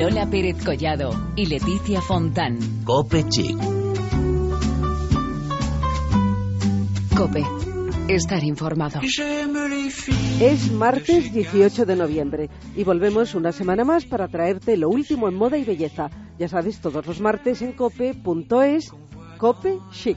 Lola Pérez Collado y Leticia Fontán. Cope Chic. Cope. Estar informado. Es martes 18 de noviembre y volvemos una semana más para traerte lo último en moda y belleza. Ya sabes, todos los martes en cope.es, Cope Chic.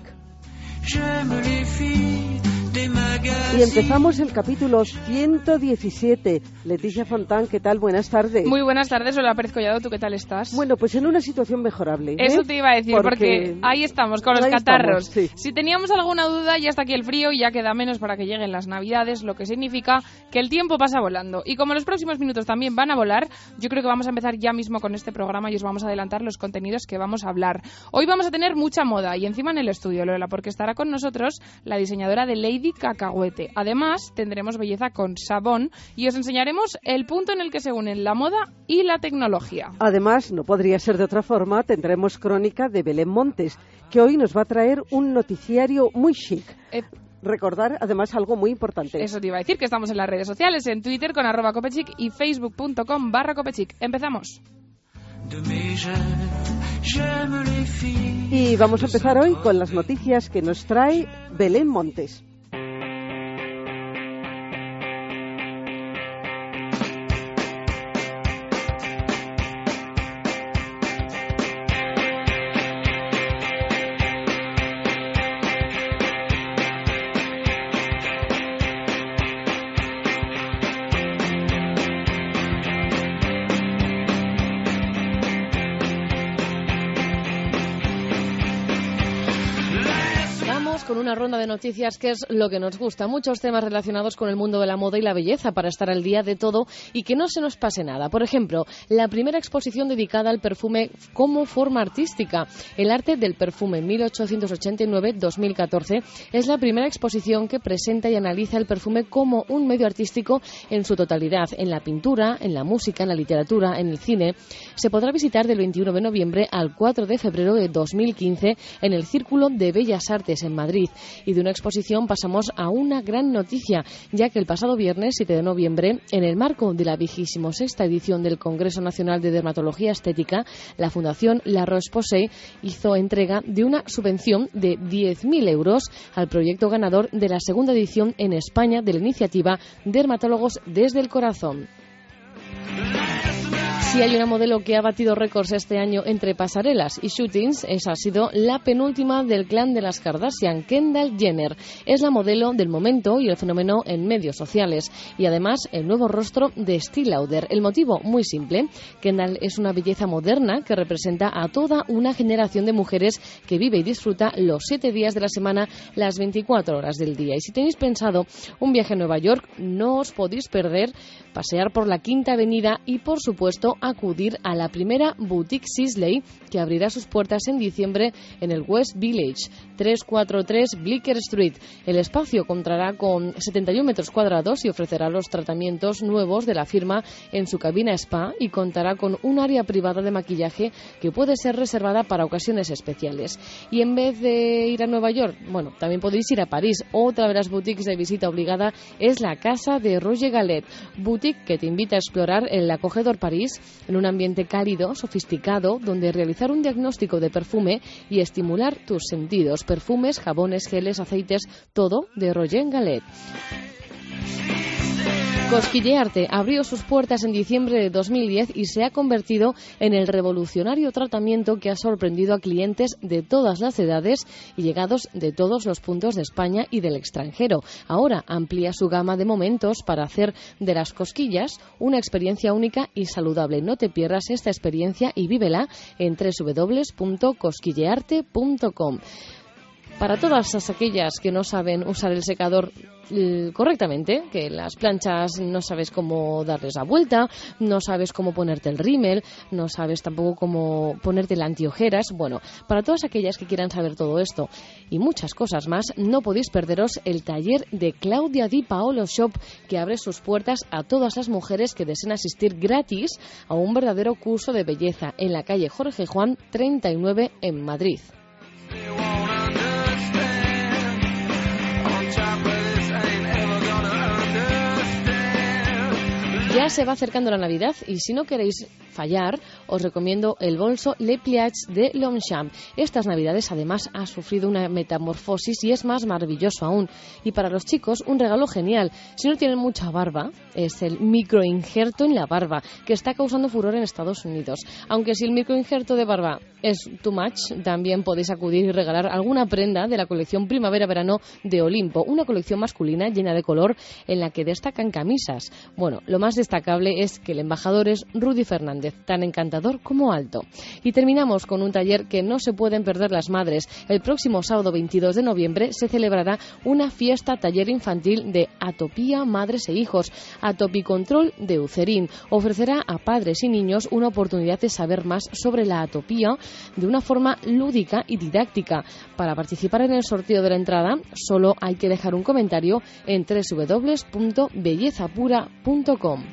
Y empezamos el capítulo 117. Leticia Fontán, ¿qué tal? Buenas tardes. Muy buenas tardes, hola Pérez Collado, ¿tú qué tal estás? Bueno, pues en una situación mejorable. ¿eh? Eso te iba a decir, porque, ahí estamos, con los catarros. estamos, sí. Si teníamos alguna duda, ya está aquí el frío y ya queda menos para que lleguen las navidades, lo que significa que el tiempo pasa volando. Y como los próximos minutos también van a volar, yo creo que vamos a empezar ya mismo con este programa y os vamos a adelantar los contenidos que vamos a hablar. Hoy vamos a tener mucha moda y encima en el estudio, Lola, porque estará con nosotros la diseñadora de Lady Cacahuete. Además, tendremos belleza con Sabón y os enseñaremos el punto en el que se unen la moda y la tecnología. Además, no podría ser de otra forma, tendremos crónica de Belén Montes, que hoy nos va a traer un noticiario muy chic. Eh, Recordar, además, algo muy importante. Eso te iba a decir, que estamos en las redes sociales, en Twitter con arroba copechic y facebook.com barra copechic. Empezamos. Y vamos a empezar hoy con las noticias que nos trae Belén Montes. Ronda de noticias que es lo que nos gusta. Muchos temas relacionados con el mundo de la moda y la belleza para estar al día de todo y que no se nos pase nada. Por ejemplo, la primera exposición dedicada al perfume como forma artística. El arte del perfume 1889-2014 es la primera exposición que presenta y analiza el perfume como un medio artístico en su totalidad, en la pintura, en la música, en la literatura, en el cine. Se podrá visitar del 21 de noviembre al 4 de febrero de 2015 en el Círculo de Bellas Artes en Madrid. Y de una exposición pasamos a una gran noticia, ya que el pasado viernes 7 de noviembre, en el marco de la vigésimo sexta edición del Congreso Nacional de Dermatología Estética, la Fundación La Roche-Posay hizo entrega de una subvención de 10.000 euros al proyecto ganador de la segunda edición en España de la iniciativa Dermatólogos desde el Corazón. Si hay una modelo que ha batido récords este año entre pasarelas y shootings, esa ha sido la penúltima del clan de las Kardashian, Kendall Jenner. Es la modelo del momento y el fenómeno en medios sociales. Y además, el nuevo rostro de Steve Lauder. El motivo, muy simple. Kendall es una belleza moderna que representa a toda una generación de mujeres que vive y disfruta los siete días de la semana, las 24 horas del día. Y si tenéis pensado un viaje a Nueva York, no os podéis perder pasear por la Quinta Avenida y, por supuesto, acudir a la primera boutique Sisley que abrirá sus puertas en diciembre en el West Village, 343 Bleecker Street. El espacio contará con 71 metros cuadrados y ofrecerá los tratamientos nuevos de la firma en su cabina spa y contará con un área privada de maquillaje que puede ser reservada para ocasiones especiales. Y en vez de ir a Nueva York, bueno, también podéis ir a París. Otra de las boutiques de visita obligada es la casa de Roger Gallet, boutique que te invita a explorar el acogedor París en un ambiente cálido, sofisticado, donde realizar un diagnóstico de perfume y estimular tus sentidos. Perfumes, jabones, geles, aceites, todo de Roger Gallet. Cosquillearte abrió sus puertas en diciembre de 2010 y se ha convertido en el revolucionario tratamiento que ha sorprendido a clientes de todas las edades y llegados de todos los puntos de España y del extranjero. Ahora amplía su gama de momentos para hacer de las cosquillas una experiencia única y saludable. No te pierdas esta experiencia y vívela en www.cosquillearte.com. Para todas aquellas que no saben usar el secador eh, correctamente, que las planchas no sabes cómo darles la vuelta, no sabes cómo ponerte el rímel, no sabes tampoco cómo ponerte las antiojeras. Bueno, para todas aquellas que quieran saber todo esto y muchas cosas más, no podéis perderos el taller de Claudia Di Paolo Shop que abre sus puertas a todas las mujeres que deseen asistir gratis a un verdadero curso de belleza en la calle Jorge Juan 39 en Madrid. Ya se va acercando la Navidad y si no queréis fallar, os recomiendo el bolso Le Pliage de Longchamp. Estas Navidades además ha sufrido una metamorfosis y es más maravilloso aún. Y para los chicos, un regalo genial. Si no tienen mucha barba, es el microinjerto en la barba, que está causando furor en Estados Unidos. Aunque si el microinjerto de barba es too much, también podéis acudir y regalar alguna prenda de la colección Primavera-Verano de Olimpo, una colección masculina llena de color en la que destacan camisas. Bueno, lo más destacable es que el embajador es Rudy Fernández, tan encantador como alto. Y terminamos con un taller que no se pueden perder las madres. El próximo sábado 22 de noviembre se celebrará una fiesta taller infantil de atopía, madres e hijos, atopicontrol de Ucerín. Ofrecerá a padres y niños una oportunidad de saber más sobre la atopía de una forma lúdica y didáctica. Para participar en el sorteo de la entrada, solo hay que dejar un comentario en www.bellezapura.com.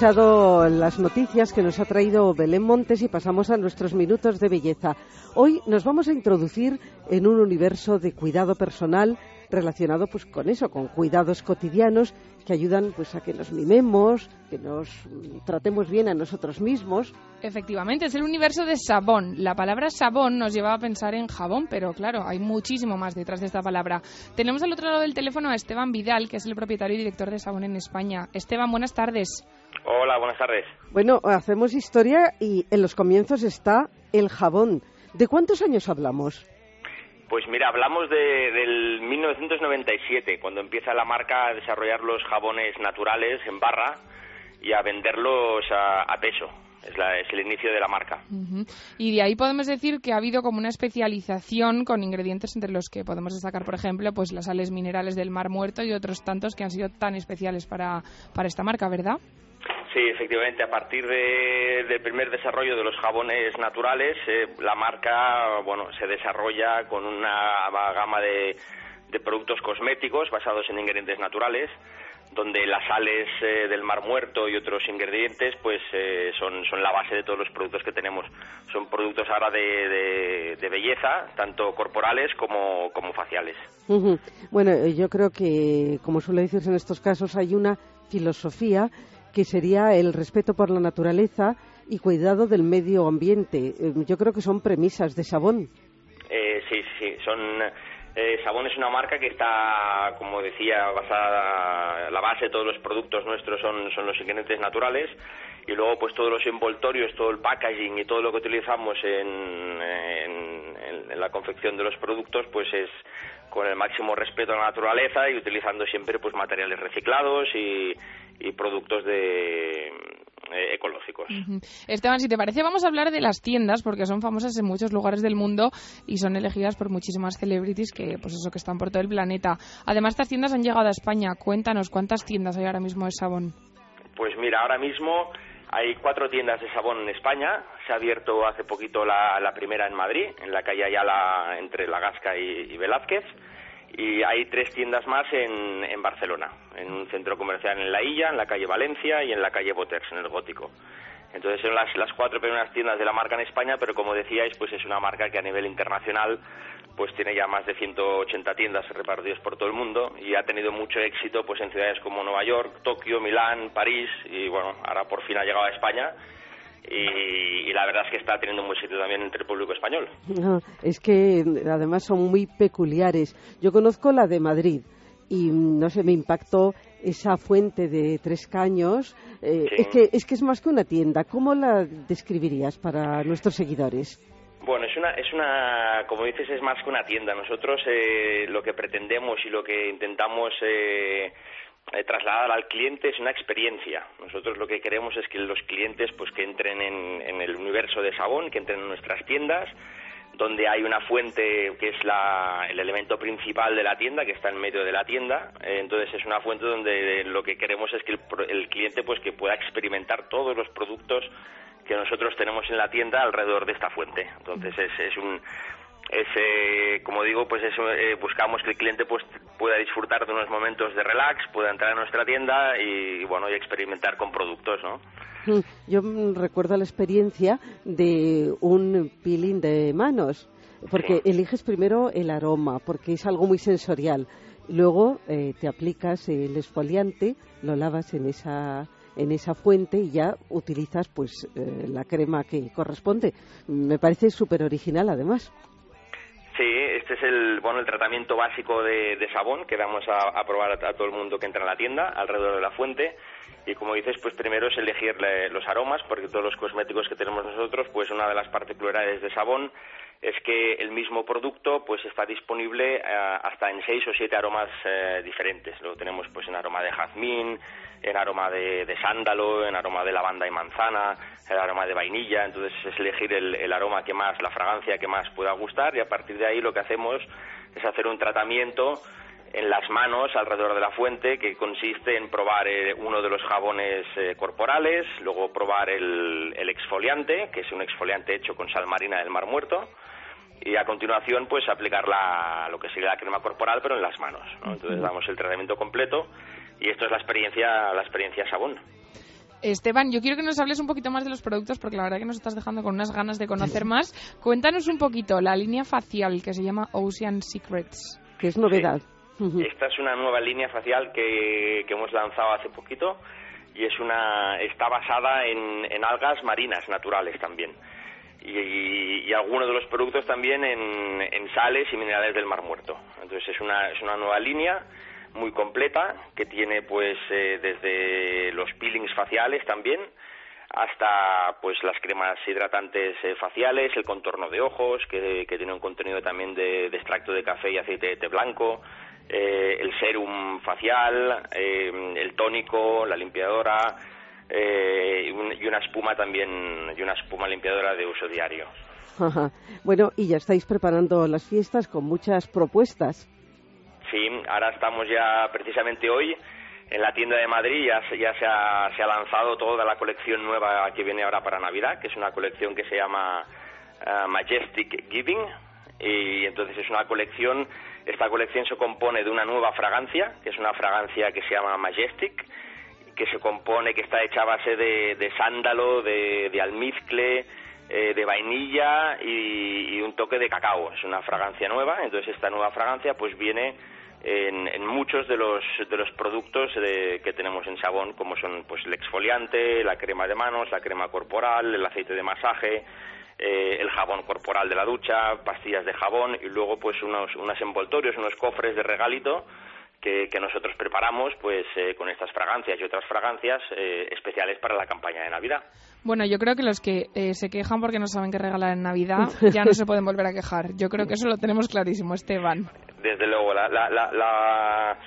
Escuchado las noticias que nos ha traído Belén Montes y pasamos a nuestros minutos de belleza. Hoy nos vamos a introducir en un universo de cuidado personal relacionado pues con eso, con cuidados cotidianos que ayudan pues a que nos mimemos, que nos tratemos bien a nosotros mismos. Efectivamente, es el universo de sabón. La palabra sabón nos lleva a pensar en jabón, pero claro, hay muchísimo más detrás de esta palabra. Tenemos al otro lado del teléfono a Esteban Vidal, que es el propietario y director de Sabón en España. Esteban, buenas tardes. Hola, buenas tardes. Bueno, hacemos historia y en los comienzos está el jabón. ¿De cuántos años hablamos? Pues mira, hablamos de, del 1997, cuando empieza la marca a desarrollar los jabones naturales en barra y a venderlos a, peso. Es, la, es, el inicio de la marca. Y de ahí podemos decir que ha habido como una especialización con ingredientes entre los que podemos destacar, por ejemplo, pues las sales minerales del Mar Muerto y otros tantos que han sido tan especiales para, para esta marca, ¿verdad? Sí, efectivamente, a partir del primer desarrollo de los jabones naturales, eh, la marca bueno, se desarrolla con una gama de, productos cosméticos basados en ingredientes naturales, donde las sales eh, del mar muerto y otros ingredientes pues eh, son, son la base de todos los productos que tenemos. Son productos ahora de, de, belleza, tanto corporales como, como faciales. Bueno, yo creo que, como suele decirse en estos casos, hay una filosofía que sería el respeto por la naturaleza y cuidado del medio ambiente. Eh, yo creo que son premisas de Sabón. Eh, sí, sí, son. Eh, Sabón es una marca que está, como decía, basada. La base de todos los productos nuestros son, son los ingredientes naturales y luego, pues todos los envoltorios, todo el packaging y todo lo que utilizamos en, en la confección de los productos, pues es con el máximo respeto a la naturaleza y utilizando siempre pues materiales reciclados y, y productos de eh, ecológicos. Esteban, si te parece, vamos a hablar de las tiendas porque son famosas en muchos lugares del mundo y son elegidas por muchísimas celebrities que, pues eso, que están por todo el planeta. Además, estas tiendas han llegado a España. Cuéntanos, ¿cuántas tiendas hay ahora mismo de Sabón? Pues mira, ahora mismo hay cuatro tiendas de Sabón en España. Se ha abierto hace poquito la, primera en Madrid, en la calle Ayala entre La Gasca y, Velázquez. Y hay tres tiendas más en, en, Barcelona, en un centro comercial en La Illa, en la calle Valencia y en la calle Boters, en el Gótico. Entonces son las, las cuatro primeras tiendas de la marca en España, pero como decíais, pues es una marca que a nivel internacional pues tiene ya más de 180 tiendas repartidas por todo el mundo y ha tenido mucho éxito pues en ciudades como Nueva York, Tokio, Milán, París y bueno, ahora por fin ha llegado a España y, la verdad es que está teniendo un buen sitio también entre el público español. es que además son muy peculiares. Yo conozco la de Madrid y no sé, me impactó esa fuente de tres caños. Eh, es, que, es que es más que una tienda. ¿Cómo la describirías para nuestros seguidores? Bueno, es una, es una, como dices, es más que una tienda. Nosotros eh, lo que pretendemos y lo que intentamos eh, eh, trasladar al cliente es una experiencia. Nosotros lo que queremos es que los clientes, pues, que entren en, en el universo de Sabón, que entren en nuestras tiendas, donde hay una fuente que es la, el elemento principal de la tienda, que está en medio de la tienda. Eh, entonces es una fuente donde lo que queremos es que el, el cliente pues que pueda experimentar todos los productos que nosotros tenemos en la tienda alrededor de esta fuente. Entonces es, es un es eh, como digo pues eso eh, buscamos que el cliente pues pueda disfrutar de unos momentos de relax, pueda entrar a nuestra tienda y, bueno y experimentar con productos, ¿no? Mm, Yo mm, recuerdo la experiencia de un peeling de manos, porque eliges primero el aroma, porque es algo muy sensorial. Luego eh, te aplicas el esfoliante, lo lavas en esa en esa fuente y ya utilizas pues eh, la crema que corresponde. Me parece súper original además. Sí, este es el bueno el tratamiento básico de, de sabón que damos a, probar a, todo el mundo que entra en la tienda alrededor de la fuente. Y como dices pues primero es elegir los aromas porque todos los cosméticos que tenemos nosotros pues una de las particularidades de sabón es que el mismo producto pues está disponible eh, hasta en seis o siete aromas eh, diferentes. Luego tenemos pues en aroma de jazmín en aroma de, de sándalo en aroma de lavanda y manzana el aroma de vainilla entonces es elegir el, el aroma que más la fragancia que más pueda gustar y a partir de ahí lo que hacemos es hacer un tratamiento en las manos alrededor de la fuente que consiste en probar eh, uno de los jabones eh, corporales, luego probar el, el exfoliante, que es un exfoliante hecho con sal marina del Mar Muerto, y a continuación pues aplicar la, lo que sería la crema corporal pero en las manos. ¿no? Entonces damos el tratamiento completo y esto es la experiencia, la experiencia sabón. Esteban, yo quiero que nos hables un poquito más de los productos porque la verdad que nos estás dejando con unas ganas de conocer más. Cuéntanos un poquito la línea facial que se llama Ocean Secrets. Que es novedad. Esta es una nueva línea facial que, que hemos lanzado hace poquito y es una está basada en, en algas marinas naturales también y, y algunos de los productos también en, en sales y minerales del Mar Muerto. Entonces es una, es una nueva línea muy completa que tiene pues eh, desde los peelings faciales también hasta pues las cremas hidratantes eh, faciales, el contorno de ojos que, que tiene un contenido también de, extracto de café y aceite de té blanco, eh, el serum facial, eh, el tónico, la limpiadora y, un- y una espuma también y una espuma limpiadora de uso diario. Bueno, y ya estáis preparando las fiestas con muchas propuestas. Sí, ahora estamos ya precisamente hoy en la tienda de Madrid, ya, ya se, ha, se ha lanzado toda la colección nueva que viene ahora para Navidad, que es una colección que se llama eh, Majestic Giving, y entonces es una colección, esta colección se compone de una nueva fragancia, que es una fragancia que se llama Majestic, que se compone, que está hecha a base de, de sándalo, de, almizcle, eh, de vainilla y un toque de cacao. Es una fragancia nueva, entonces esta nueva fragancia pues viene en, en muchos de los, de los productos de- que tenemos en Sabón, como son pues el exfoliante, la crema de manos, la crema corporal, el aceite de masaje, eh, el jabón corporal de la ducha, pastillas de jabón y luego pues unos, unos envoltorios, unos cofres de regalito que, que nosotros preparamos pues eh, con estas fragancias y otras fragancias eh, especiales para la campaña de Navidad. Bueno, yo creo que los que eh, se quejan porque no saben qué regalar en Navidad ya no se pueden volver a quejar. Yo creo que eso lo tenemos clarísimo, Esteban. Desde luego, la, la, la, la,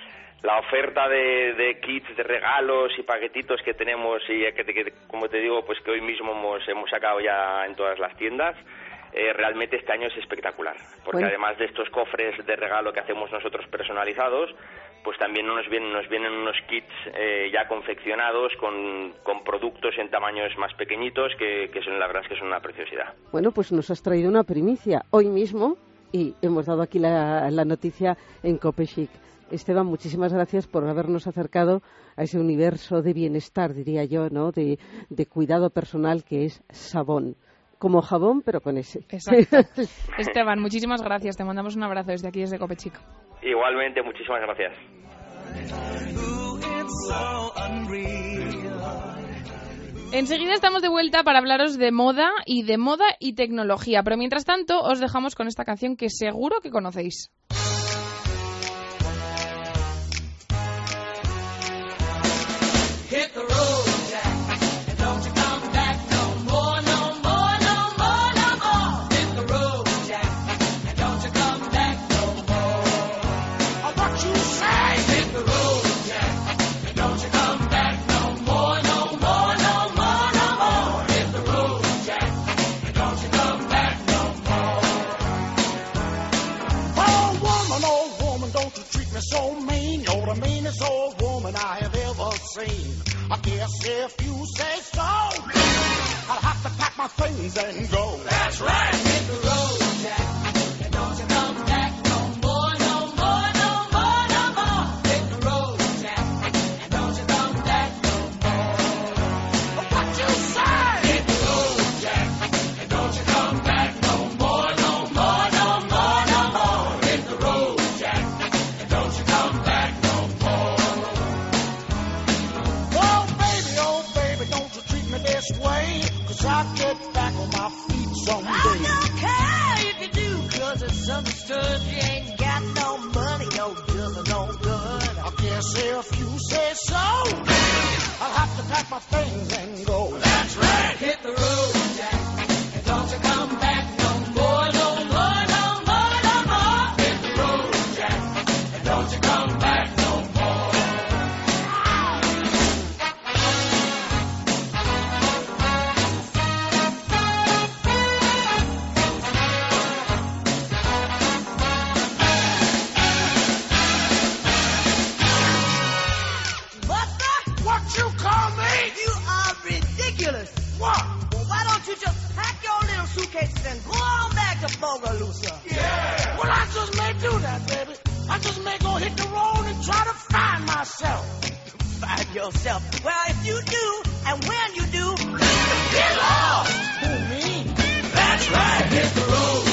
la oferta de, de kits, de regalos y paquetitos que tenemos y que, que, como te digo, pues que hoy mismo hemos, hemos sacado ya en todas las tiendas, eh, realmente este año es espectacular. Porque Bueno. además de estos cofres de regalo que hacemos nosotros personalizados, pues también nos vienen, nos vienen unos kits eh, ya confeccionados con, con productos en tamaños más pequeñitos que, que son la verdad es que son una preciosidad. Bueno, pues nos has traído una primicia hoy mismo y hemos dado aquí la, la noticia en Copechic. Esteban, muchísimas gracias por habernos acercado a ese universo de bienestar, diría yo, ¿no? De, de cuidado personal que es Sabón. Como jabón, pero con ese. Exacto. Esteban, muchísimas gracias. Te mandamos un abrazo desde aquí, desde Copechic. Igualmente, muchísimas gracias. Enseguida estamos de vuelta para hablaros de moda y de moda y tecnología, pero mientras tanto os dejamos con esta canción que seguro que conocéis. prettiest old woman I have ever seen. I guess if you say so, I'll have to pack my things and go. That's right. Hit the road, Jack. Go on back to Bogalusa? Yeah. Well, I just may do that, baby. I just may go hit the road and try to find myself. Find yourself. Well, if you do, and when you do, Get lost! Who, me? That's right, hit the road,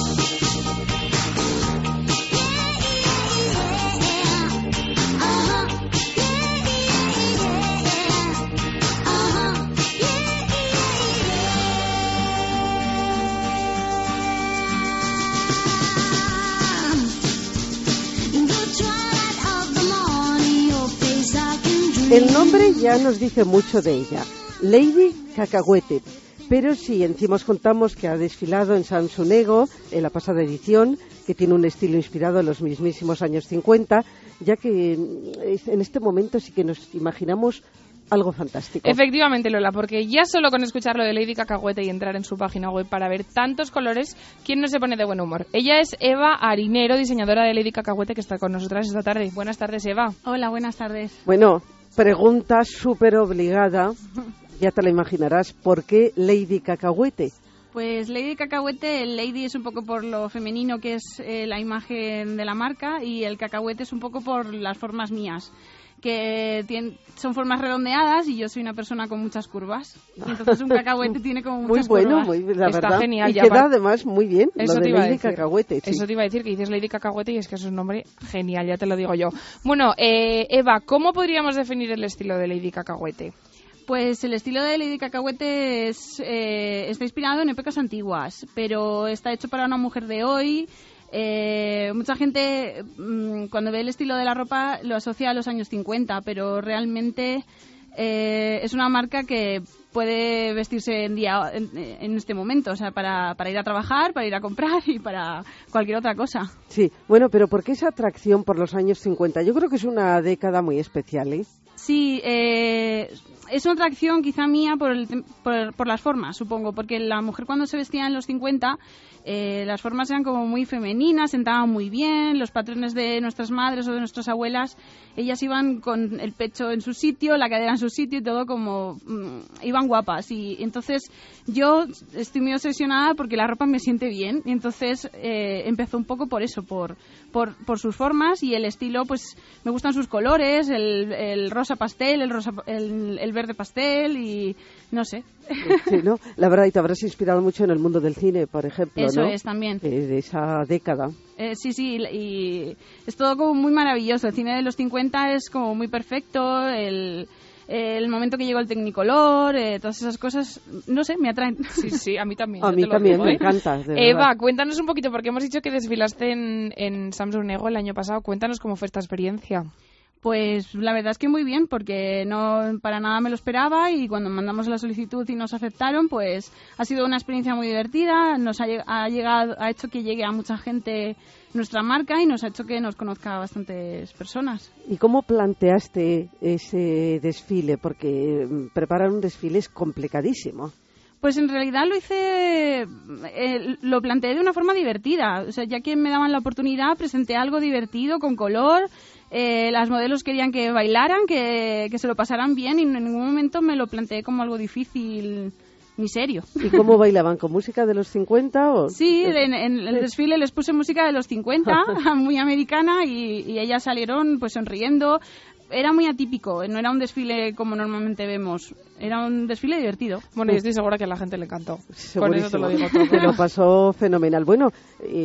El nombre ya nos dice mucho de ella. Lady Cacahuete. Pero si encima os contamos que ha desfilado en Sansunego en la pasada edición, que tiene un estilo inspirado en los mismísimos años 50, ya que mm, en este momento sí que nos imaginamos algo fantástico. Efectivamente, Lola, porque ya solo con escuchar lo de Lady Cacahuete y entrar en su página web para ver tantos colores, ¿quién no se pone de buen humor? Ella es Eva Arinero, diseñadora de Lady Cacahuete, que está con nosotras esta tarde. Buenas tardes, Eva. Hola, buenas tardes. Bueno, pregunta súper obligada, ya te la imaginarás, ¿por qué Lady Cacahuete? Pues Lady Cacahuete, el Lady es un poco por lo femenino que es eh, la imagen de la marca y el cacahuete es un poco por las formas mías que tien- son formas redondeadas y yo soy una persona con muchas curvas. Entonces un cacahuete tiene como Muy muchas bueno, curvas. muy la Está verdad. genial, y ya queda además muy bien Eso lo te de iba a Lady decir. Cacahuete. sí. Eso te iba a decir que dices Lady Cacahuete y es que es un nombre genial, ya te lo digo yo. Bueno, eh, Eva, ¿cómo podríamos definir el estilo de Lady Cacahuete? Pues el estilo de Lady Cacahuete es, eh, está inspirado en épocas antiguas, pero está hecho para una mujer de hoy. Eh, mucha gente mm, cuando ve el estilo de la ropa lo asocia a los años 50, pero realmente eh, es una marca que puede vestirse en, día, en este momento, o sea, para, para ir a trabajar, para ir a comprar y para cualquier otra cosa. Sí, bueno, pero ¿por qué esa atracción por los años 50? Yo creo que es una década muy especial, ¿eh? Sí, eh, es una atracción quizá mía por, el por, por las formas, supongo, porque la mujer cuando se vestía en los 50, eh, las formas eran como muy femeninas, sentaban muy bien, los patrones de nuestras madres o de nuestras abuelas, ellas iban con el pecho en su sitio, la cadera en su sitio y todo como mm, iban guapas. Y entonces yo estoy muy obsesionada porque la ropa me siente bien y entonces eh, empezó un poco por eso, por, por, por sus formas y el estilo, pues me gustan sus colores, el, el rosa pastel, el, rosa, el, el verde pastel y no sé. Sí, ¿no? La verdad, y te habrás inspirado mucho en el mundo del cine, por ejemplo, Eso ¿no? es también. Eh, de esa década. Eh, sí, sí, y, es todo como muy maravilloso. El cine de los 50 es como muy perfecto, el, el momento que llegó el Technicolor, eh, todas esas cosas, no sé, me atraen. Sí, sí, a mí también. A mí también digo, me ¿eh? encanta, de Eva, verdad. cuéntanos un poquito, porque hemos dicho que desfilaste en, en Samsung Nego el año pasado. Cuéntanos cómo fue esta experiencia. Pues la verdad es que muy bien, porque no para nada me lo esperaba y cuando mandamos la solicitud y nos aceptaron, pues ha sido una experiencia muy divertida, nos ha, ha llegado, ha hecho que llegue a mucha gente nuestra marca y nos ha hecho que nos conozca a bastantes personas. ¿Y cómo planteaste ese desfile? Porque mm, preparar un desfile es complicadísimo. Pues en realidad lo hice, eh, lo planteé de una forma divertida. O sea, ya que me daban la oportunidad, presenté algo divertido, con color. Eh, las modelos querían que bailaran, que, que se lo pasaran bien y en ningún momento me lo planteé como algo difícil ni serio. ¿Y cómo bailaban? ¿Con música de los 50? O... Sí, en, en el desfile les puse música de los 50, muy americana, y, y ellas salieron pues sonriendo. Era muy atípico, no era un desfile como normalmente vemos, era un desfile divertido. Bueno, yo estoy segura que a la gente le encantó. Con eso te lo digo todo. Me lo pasó fenomenal. Bueno,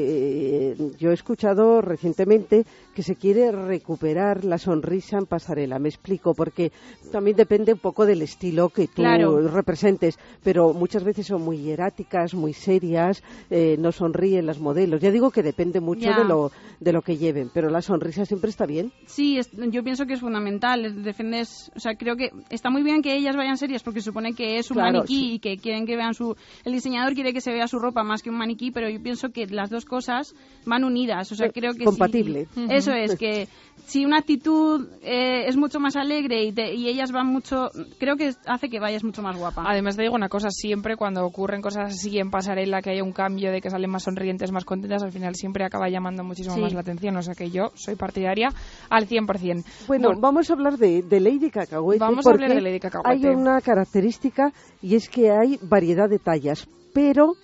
eh, yo he escuchado recientemente que se quiere recuperar la sonrisa en pasarela. Me explico, porque también depende un poco del estilo que tú Claro. representes, pero muchas veces son muy hieráticas, muy serias, eh, no sonríen las modelos. Ya digo que depende mucho Ya. de lo, de lo que lleven, pero la sonrisa siempre está bien. Sí, es- yo pienso que es fundamental. es- Defendes, o sea, creo que está muy bien que ellas vayan serias porque supone que es un Claro, maniquí sí. y que quieren que vean su. El diseñador quiere que se vea su ropa más que un maniquí, pero yo pienso que las dos cosas van unidas. O sea, Eh, creo que compatible. sí- Eso es que si una actitud eh, es mucho más alegre y, te- y ellas van mucho, creo que hace que vayas mucho más guapa. Además te digo una cosa, siempre cuando ocurren cosas así en pasarela, que haya un cambio de que salen más sonrientes, más contentas, al final siempre acaba llamando muchísimo Sí. más la atención. O sea que yo soy partidaria al 100%. Bueno, vamos a hablar de, de Lady Cacahuete. Vamos a hablar porque de Lady Cacahuete. Hay una característica y es que hay variedad de tallas, pero,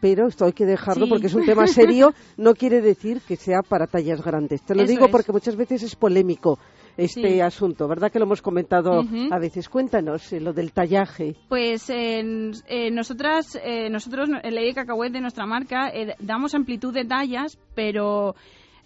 pero esto hay que dejarlo Sí. porque es un tema serio, no quiere decir que sea para tallas grandes. Te lo Eso digo es. porque muchas veces es polémico este Sí. asunto, ¿verdad? Que lo hemos comentado a veces. Cuéntanos eh, lo del tallaje. Pues en- eh, nosotras, eh, nosotros, en Lady Cacahuete, de nuestra marca, eh, damos amplitud de tallas, pero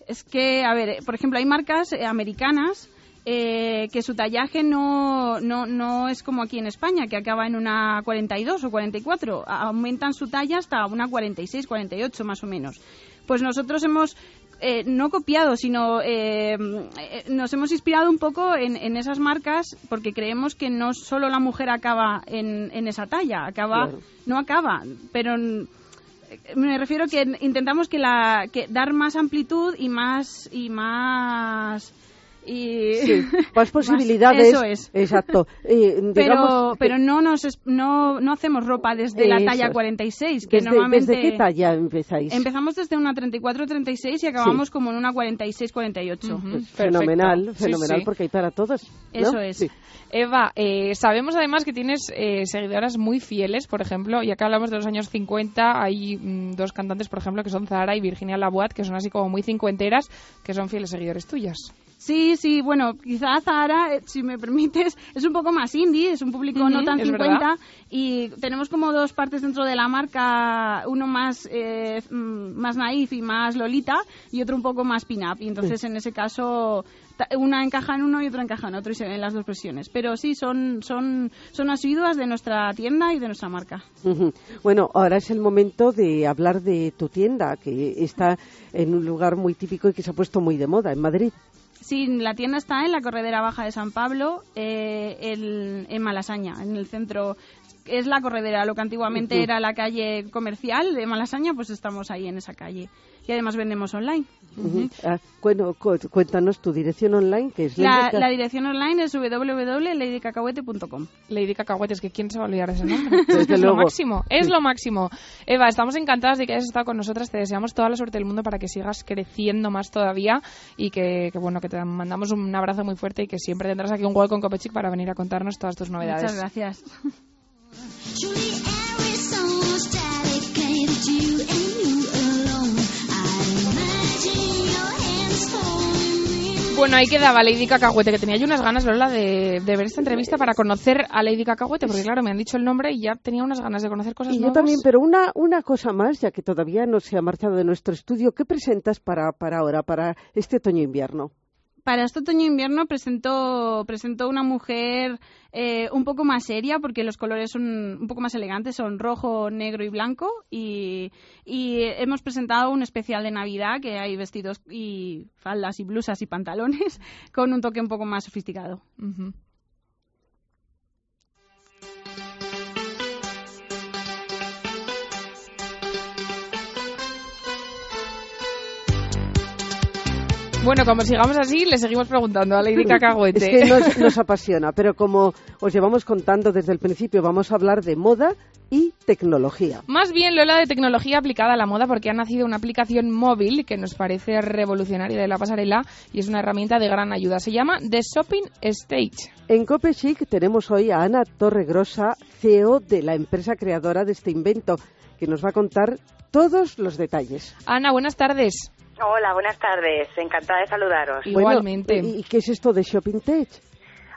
es que, a ver, eh, por ejemplo, hay marcas eh, americanas eh, que su tallaje no, no, no es como aquí en España, que acaba en una 42 o 44. A- Aumentan su talla hasta una 46, 48 más o menos. Pues nosotros hemos eh, no copiado, sino eh, eh, nos hemos inspirado un poco en, en esas marcas porque creemos que no solo la mujer acaba en, en esa talla, acaba, Claro. no acaba, pero me refiero que intentamos que la que dar más amplitud y más y más y Sí, más posibilidades. eso es. Exacto. Eh, pero que- pero no nos es- no no hacemos ropa desde la talla es. 46 que ¿Desde, normalmente ¿Desde qué talla empezáis? Empezamos desde una 34-36 y acabamos como en una 46-48. Ujú. Pues Perfecto. fenomenal, Sí, fenomenal, sí. porque hay para todos. ¿no? Eso es. Eva, eh, sabemos además que tienes eh, seguidoras muy fieles, por ejemplo, y acá hablamos de los años 50, hay mm, dos cantantes, por ejemplo, que son Zahara y Virginia Labuat, que son así como muy cincuenteras, que son fieles seguidores tuyas. Sí, sí, bueno, quizá Zahara, eh, si me permites, es un poco más indie, es un público no tan es 50 verdad. y tenemos como dos partes dentro de la marca, uno más eh, mm, más naif y más lolita y otro un poco más pin-up y entonces en ese caso una encaja en uno y otra encaja en otro y se ven las dos versiones. Pero sí, son, son, son asiduas de nuestra tienda y de nuestra marca. Bueno, ahora es el momento de hablar de tu tienda, que está en un lugar muy típico y que se ha puesto muy de moda, en Madrid. Sí, la tienda está en la Corredera Baja de San Pablo, eh, el- en Malasaña, en el centro. Es la corredera, lo que antiguamente era la calle comercial de Malasaña, pues estamos ahí en esa calle. Y además vendemos online. Ah, bueno, cu- cuéntanos tu dirección online, que es La, la dirección online es www.ladycacahuete.com. Lady Cacahuetes, que quién se va a olvidar de ese nombre. Desde es luego. lo máximo, es lo máximo. Eva, estamos encantadas de que hayas estado con nosotras. Te deseamos toda la suerte del mundo para que sigas creciendo más todavía y que, que, bueno, que te mandamos un abrazo muy fuerte y que siempre tendrás aquí un hueco en Copechic para venir a contarnos todas tus novedades. Muchas gracias. Bueno, ahí quedaba Lady Cacahuete, que tenía yo unas ganas, Lola, de, de ver esta entrevista para conocer a Lady Cacahuete, porque claro, me han dicho el nombre y ya tenía unas ganas de conocer cosas Y yo nuevas. también, pero una, una cosa más, ya que todavía no se ha marchado de nuestro estudio, ¿qué presentas para, para ahora, para este otoño-invierno? Para este otoño-invierno presentó, presentó una mujer eh, un poco más seria porque los colores son un poco más elegantes, son rojo, negro y blanco y, y hemos presentado un especial de Navidad que hay vestidos y faldas y blusas y pantalones con un toque un poco más sofisticado. Bueno, como sigamos así, le seguimos preguntando a Lady Cacahuete. Es que nos, nos apasiona, pero como os llevamos contando desde el principio, vamos a hablar de moda y tecnología. Más bien, Lola, de tecnología aplicada a la moda, porque ha nacido una aplicación móvil que nos parece revolucionaria de la pasarela y es una herramienta de gran ayuda. Se llama The Shopping Stage. En Cope Chic tenemos hoy a Ana Torregrosa, CEO de la empresa creadora de este invento, que nos va a contar todos los detalles. Ana, buenas tardes. Hola, buenas tardes. Encantada de saludaros. Igualmente. Bueno, ¿Y qué es esto de Shopping Tech?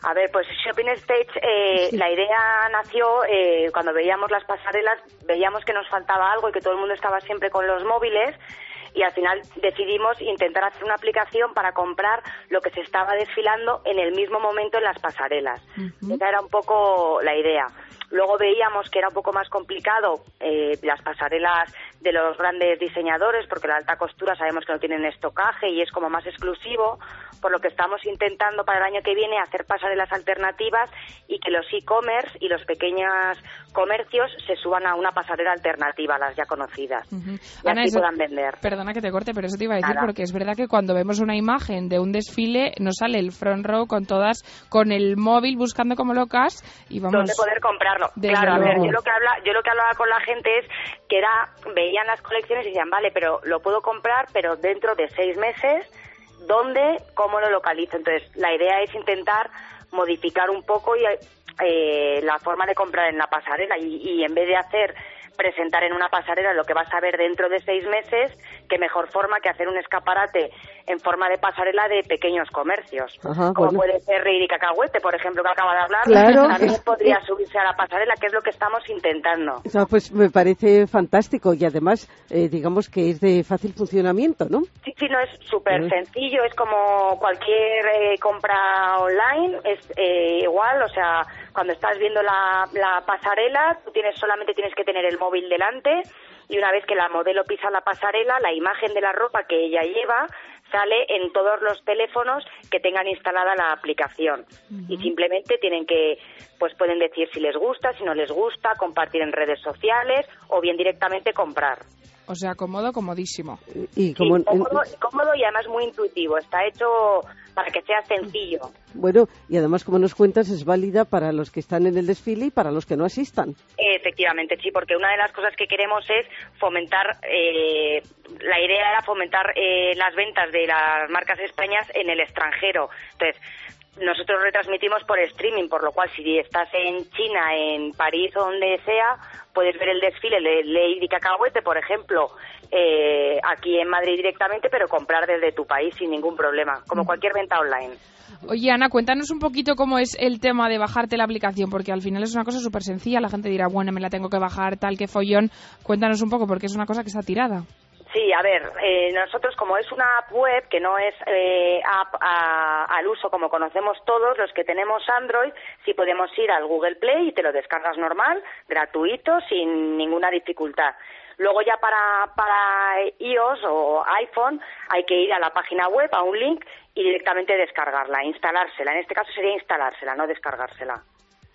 A ver, pues Shopping Stage, eh, Sí. la idea nació eh, cuando veíamos las pasarelas, veíamos que nos faltaba algo y que todo el mundo estaba siempre con los móviles y al final decidimos intentar hacer una aplicación para comprar lo que se estaba desfilando en el mismo momento en las pasarelas. Esa era un poco la idea. Luego veíamos que era un poco más complicado eh, las pasarelas de los grandes diseñadores, porque la alta costura sabemos que no tienen estocaje y es como más exclusivo, por lo que estamos intentando para el año que viene hacer pasarelas alternativas y que los e-commerce y los pequeños comercios se suban a una pasarela alternativa a las ya conocidas Ujú. y Ana, así eso- puedan vender. Perdona que te corte, pero eso te iba a decir Nada. porque es verdad que cuando vemos una imagen de un desfile nos sale el front row con todas, con el móvil buscando como locas y vamos... dónde poder comprarlo. Claro, a ver, yo lo que habla, yo lo que hablaba con la gente es que era veían las colecciones y decían, vale, pero lo puedo comprar, pero dentro de seis meses, ¿dónde, cómo lo localizo? Entonces, la idea es intentar modificar un poco y, eh, la forma de comprar en la pasarela y, y en vez de hacer presentar en una pasarela lo que vas a ver dentro de seis meses, qué mejor forma que hacer un escaparate en forma de pasarela de pequeños comercios. Ajá, como bueno. puede ser Reiri Cacahuete, por ejemplo, que acaba de hablar. Claro. También podría subirse a la pasarela, que es lo que estamos intentando. Pues me parece fantástico y además, eh, digamos que es de fácil funcionamiento, ¿no? Sí, sí, no es súper sencillo, es como cualquier eh, compra online, es eh, igual, o sea, cuando estás viendo la, la pasarela, tú tienes solamente tienes que tener el móvil delante y una vez que la modelo pisa la pasarela, la imagen de la ropa que ella lleva sale en todos los teléfonos que tengan instalada la aplicación y simplemente tienen que pues pueden decir si les gusta, si no les gusta, compartir en redes sociales o bien directamente comprar. O sea, cómodo, comodísimo. Y como, Sí, cómodo, cómodo y además muy intuitivo. Está hecho para que sea sencillo. bueno, y además, como nos cuentas, es válida para los que están en el desfile y para los que no asistan. Efectivamente, sí, porque una de las cosas que queremos es fomentar, eh, la idea era fomentar eh, las ventas de las marcas españolas en el extranjero. Entonces, nosotros retransmitimos por streaming, por lo cual si estás en China, en París o donde sea, puedes ver el desfile de Lady Cacahuete, por ejemplo, eh, aquí en Madrid directamente, pero comprar desde tu país sin ningún problema, como cualquier venta online. Oye, Ana, cuéntanos un poquito cómo es el tema de bajarte la aplicación, porque al final es una cosa súper sencilla. La gente dirá, bueno, me la tengo que bajar, tal, que follón. Cuéntanos un poco, porque es una cosa que está tirada. Sí, a ver, eh, nosotros como es una app web que no es eh, app a- al uso como conocemos todos los que tenemos Android, sí podemos ir al Google Play y te lo descargas normal, gratuito, sin ninguna dificultad. Luego ya para, para iOS o iPhone hay que ir a la página web, a un link y directamente descargarla, instalársela. En este caso sería instalársela, no descargársela.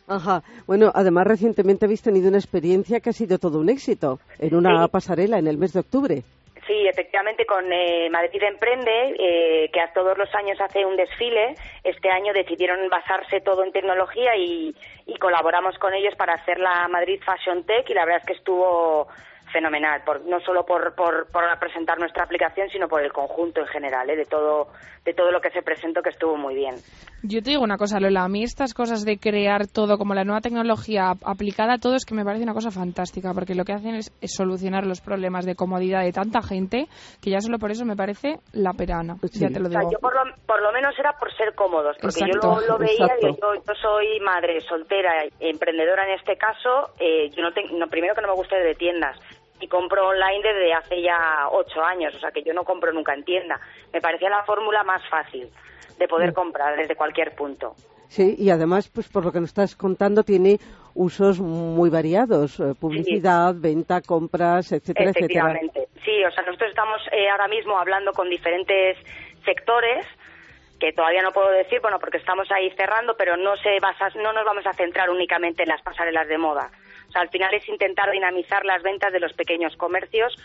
Ajá. Bueno, además recientemente habéis tenido una experiencia que ha sido todo un éxito en una Sí. pasarela en el mes de octubre. Sí, efectivamente, con eh, Madrid Emprende, eh, que a todos los años hace un desfile, este año decidieron basarse todo en tecnología y, y colaboramos con ellos para hacer la Madrid Fashion Tech y la verdad es que estuvo fenomenal, por, no solo por, por, por presentar nuestra aplicación, sino por el conjunto en general, ¿eh? de, todo, de todo lo que se presentó, que estuvo muy bien. Yo te digo una cosa, Lola, a mí estas cosas de crear todo como la nueva tecnología ap- aplicada a todo es que me parece una cosa fantástica, porque lo que hacen es, es solucionar los problemas de comodidad de tanta gente que ya solo por eso me parece la perana. Ya te lo O sea, digo. yo por lo, por lo menos era por ser cómodos, porque Exacto, yo lo, lo veía, digo, yo, yo soy madre soltera, emprendedora en este caso, eh, yo no tengo, no, primero que no me gusta de tiendas y compro online desde hace ya ocho años, o sea que yo no compro nunca en tienda. Me parecía la fórmula más fácil de poder comprar desde cualquier punto. Sí, y además, pues por lo que nos estás contando, tiene usos muy variados, eh, publicidad, venta, compras, etcétera, etcétera. Efectivamente. Sí, o sea, nosotros estamos eh, ahora mismo hablando con diferentes sectores que todavía no puedo decir, bueno, porque estamos ahí cerrando, pero no se basa, no nos vamos a centrar únicamente en las pasarelas de moda. Al final es intentar dinamizar las ventas de los pequeños comercios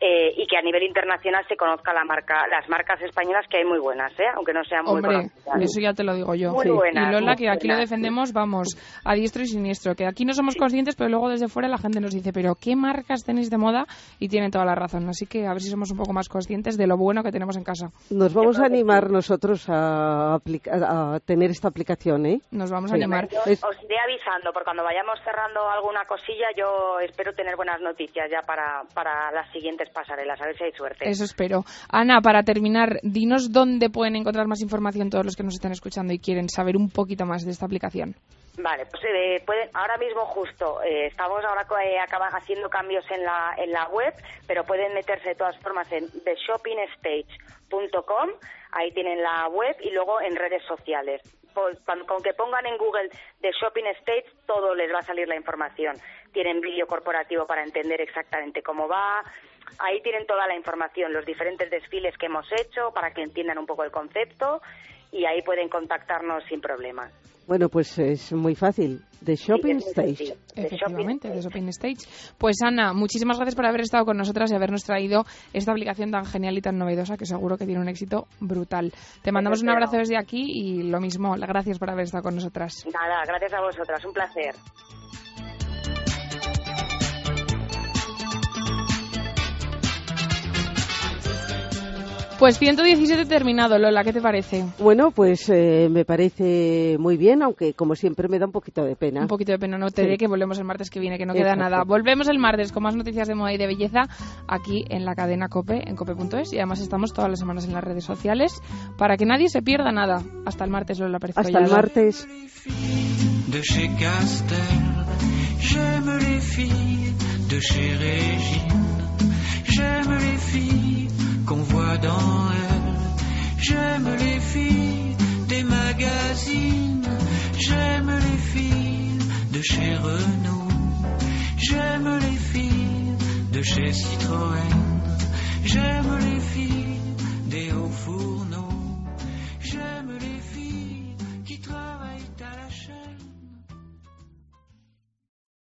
eh, y que a nivel internacional se conozca la marca, las marcas españolas que hay muy buenas, ¿eh? aunque no sean muy conocidas. eso ya te lo digo yo. Muy Sí. buenas, y Lola, muy que aquí lo defendemos, vamos, a diestro y siniestro. Que aquí no somos conscientes, pero luego desde fuera la gente nos dice, pero ¿qué marcas tenéis de moda? Y tienen toda la razón. Así que a ver si somos un poco más conscientes de lo bueno que tenemos en casa. Nos vamos a animar nosotros a, aplica- a tener esta aplicación, ¿eh? Nos vamos Sí. a animar. Yo os iré avisando, porque cuando vayamos cerrando alguna cosilla, yo espero tener buenas noticias ya para, para las siguientes pasarelas, a ver si hay suerte. Eso espero. Ana, para terminar, dinos dónde pueden encontrar más información todos los que nos están escuchando y quieren saber un poquito más de esta aplicación. Vale, pues eh, pueden- ahora mismo justo eh, estamos ahora eh, acaba- haciendo cambios en la, en la web, pero pueden meterse de todas formas en theshopping.stage.com, ahí tienen la web y luego en redes sociales. Pues, con, con que pongan en Google The Shopping Stage, todo les va a salir la información. Tienen vídeo corporativo para entender exactamente cómo va. Ahí tienen toda la información, los diferentes desfiles que hemos hecho para que entiendan un poco el concepto y ahí pueden contactarnos sin problema. Bueno, pues es muy fácil. The Shopping Stage. Efectivamente, de Shopping Stage. Pues Ana, muchísimas gracias por haber estado con nosotras y habernos traído esta aplicación tan genial y tan novedosa que seguro que tiene un éxito brutal. Te mandamos un abrazo desde aquí y lo mismo, gracias por haber estado con nosotras. Nada, gracias a vosotras, un placer. Pues 117 terminado, Lola, ¿qué te parece? Bueno, pues eh, me parece muy bien, aunque como siempre me da un poquito de pena. Un poquito de pena, no te Sí. dé que volvemos el martes que viene, que no queda Exacto. nada. Volvemos el martes con más noticias de moda y de belleza aquí en la cadena COPE, en cope.es. Y además estamos todas las semanas en las redes sociales para que nadie se pierda nada. Hasta el martes, Lola Pérez Hasta el martes. de chez Castel. J'aime les filles de chez Régine. J'aime les filles qu'on voit dans elle. J'aime les filles des magazines. J'aime les filles de chez Renault. J'aime les filles de chez Citroën. J'aime les filles